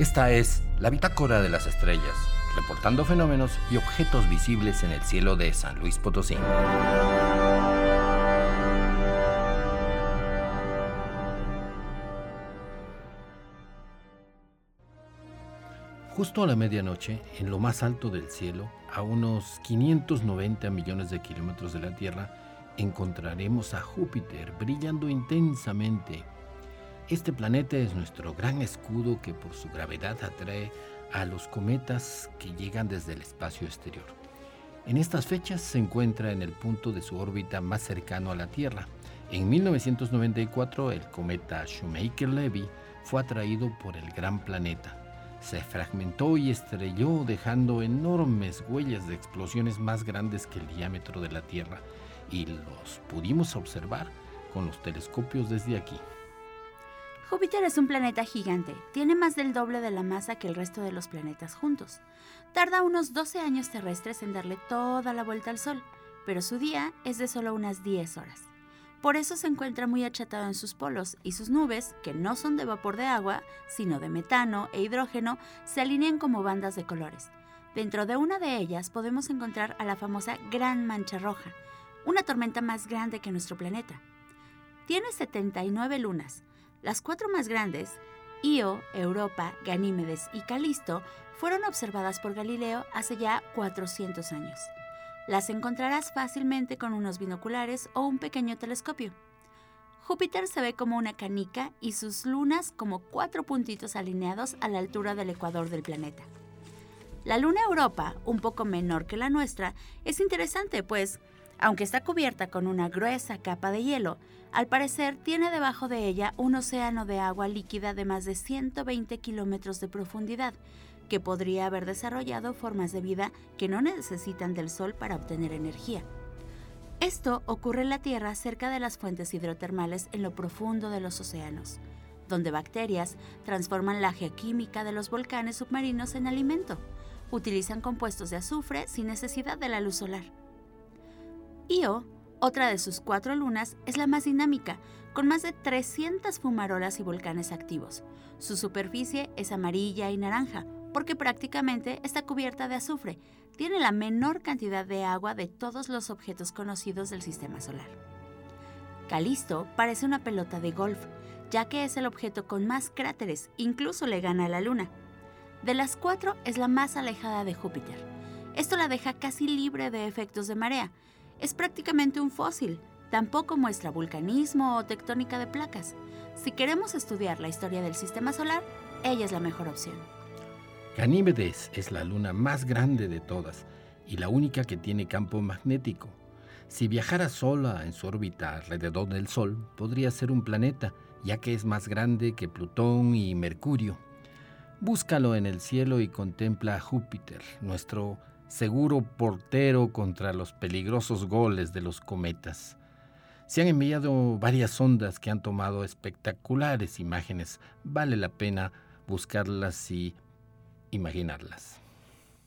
Esta es la bitácora de las estrellas, reportando fenómenos y objetos visibles en el cielo de San Luis Potosí. Justo a la medianoche, en lo más alto del cielo, a unos 590 millones de kilómetros de la Tierra, encontraremos a Júpiter brillando intensamente. Este planeta es nuestro gran escudo que por su gravedad atrae a los cometas que llegan desde el espacio exterior. En estas fechas se encuentra en el punto de su órbita más cercano a la Tierra. En 1994 el cometa Shoemaker-Levy fue atraído por el gran planeta. Se fragmentó y estrelló dejando enormes huellas de explosiones más grandes que el diámetro de la Tierra y los pudimos observar con los telescopios desde aquí. Júpiter es un planeta gigante, tiene más del doble de la masa que el resto de los planetas juntos. Tarda unos 12 años terrestres en darle toda la vuelta al Sol, pero su día es de solo unas 10 horas. Por eso se encuentra muy achatado en sus polos y sus nubes, que no son de vapor de agua, sino de metano e hidrógeno, se alinean como bandas de colores. Dentro de una de ellas podemos encontrar a la famosa Gran Mancha Roja, una tormenta más grande que nuestro planeta. Tiene 79 lunas. Las cuatro más grandes, Io, Europa, Ganímedes y Calisto, fueron observadas por Galileo hace ya 400 años. Las encontrarás fácilmente con unos binoculares o un pequeño telescopio. Júpiter se ve como una canica y sus lunas como cuatro puntitos alineados a la altura del ecuador del planeta. La luna Europa, un poco menor que la nuestra, es interesante pues aunque está cubierta con una gruesa capa de hielo, al parecer tiene debajo de ella un océano de agua líquida de más de 120 kilómetros de profundidad, que podría haber desarrollado formas de vida que no necesitan del Sol para obtener energía. Esto ocurre en la Tierra cerca de las fuentes hidrotermales en lo profundo de los océanos, donde bacterias transforman la geoquímica de los volcanes submarinos en alimento. Utilizan compuestos de azufre sin necesidad de la luz solar. Io, otra de sus cuatro lunas, es la más dinámica, con más de 300 fumarolas y volcanes activos. Su superficie es amarilla y naranja, porque prácticamente está cubierta de azufre. Tiene la menor cantidad de agua de todos los objetos conocidos del sistema solar. Calisto parece una pelota de golf, ya que es el objeto con más cráteres, incluso le gana a la Luna. De las cuatro es la más alejada de Júpiter. Esto la deja casi libre de efectos de marea, es prácticamente un fósil. Tampoco muestra vulcanismo o tectónica de placas. Si queremos estudiar la historia del sistema solar, ella es la mejor opción. Ganímedes es la luna más grande de todas y la única que tiene campo magnético. Si viajara sola en su órbita alrededor del Sol, podría ser un planeta, ya que es más grande que Plutón y Mercurio. Búscalo en el cielo y contempla a Júpiter, nuestro seguro portero contra los peligrosos goles de los cometas. Se han enviado varias ondas que han tomado espectaculares imágenes. Vale la pena buscarlas y imaginarlas.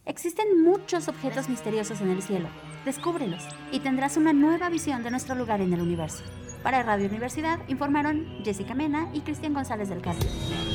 Existen muchos objetos misteriosos en el cielo. Descúbrelos y tendrás una nueva visión de nuestro lugar en el universo. Para Radio Universidad informaron Jessica Mena y Cristian González del Castillo.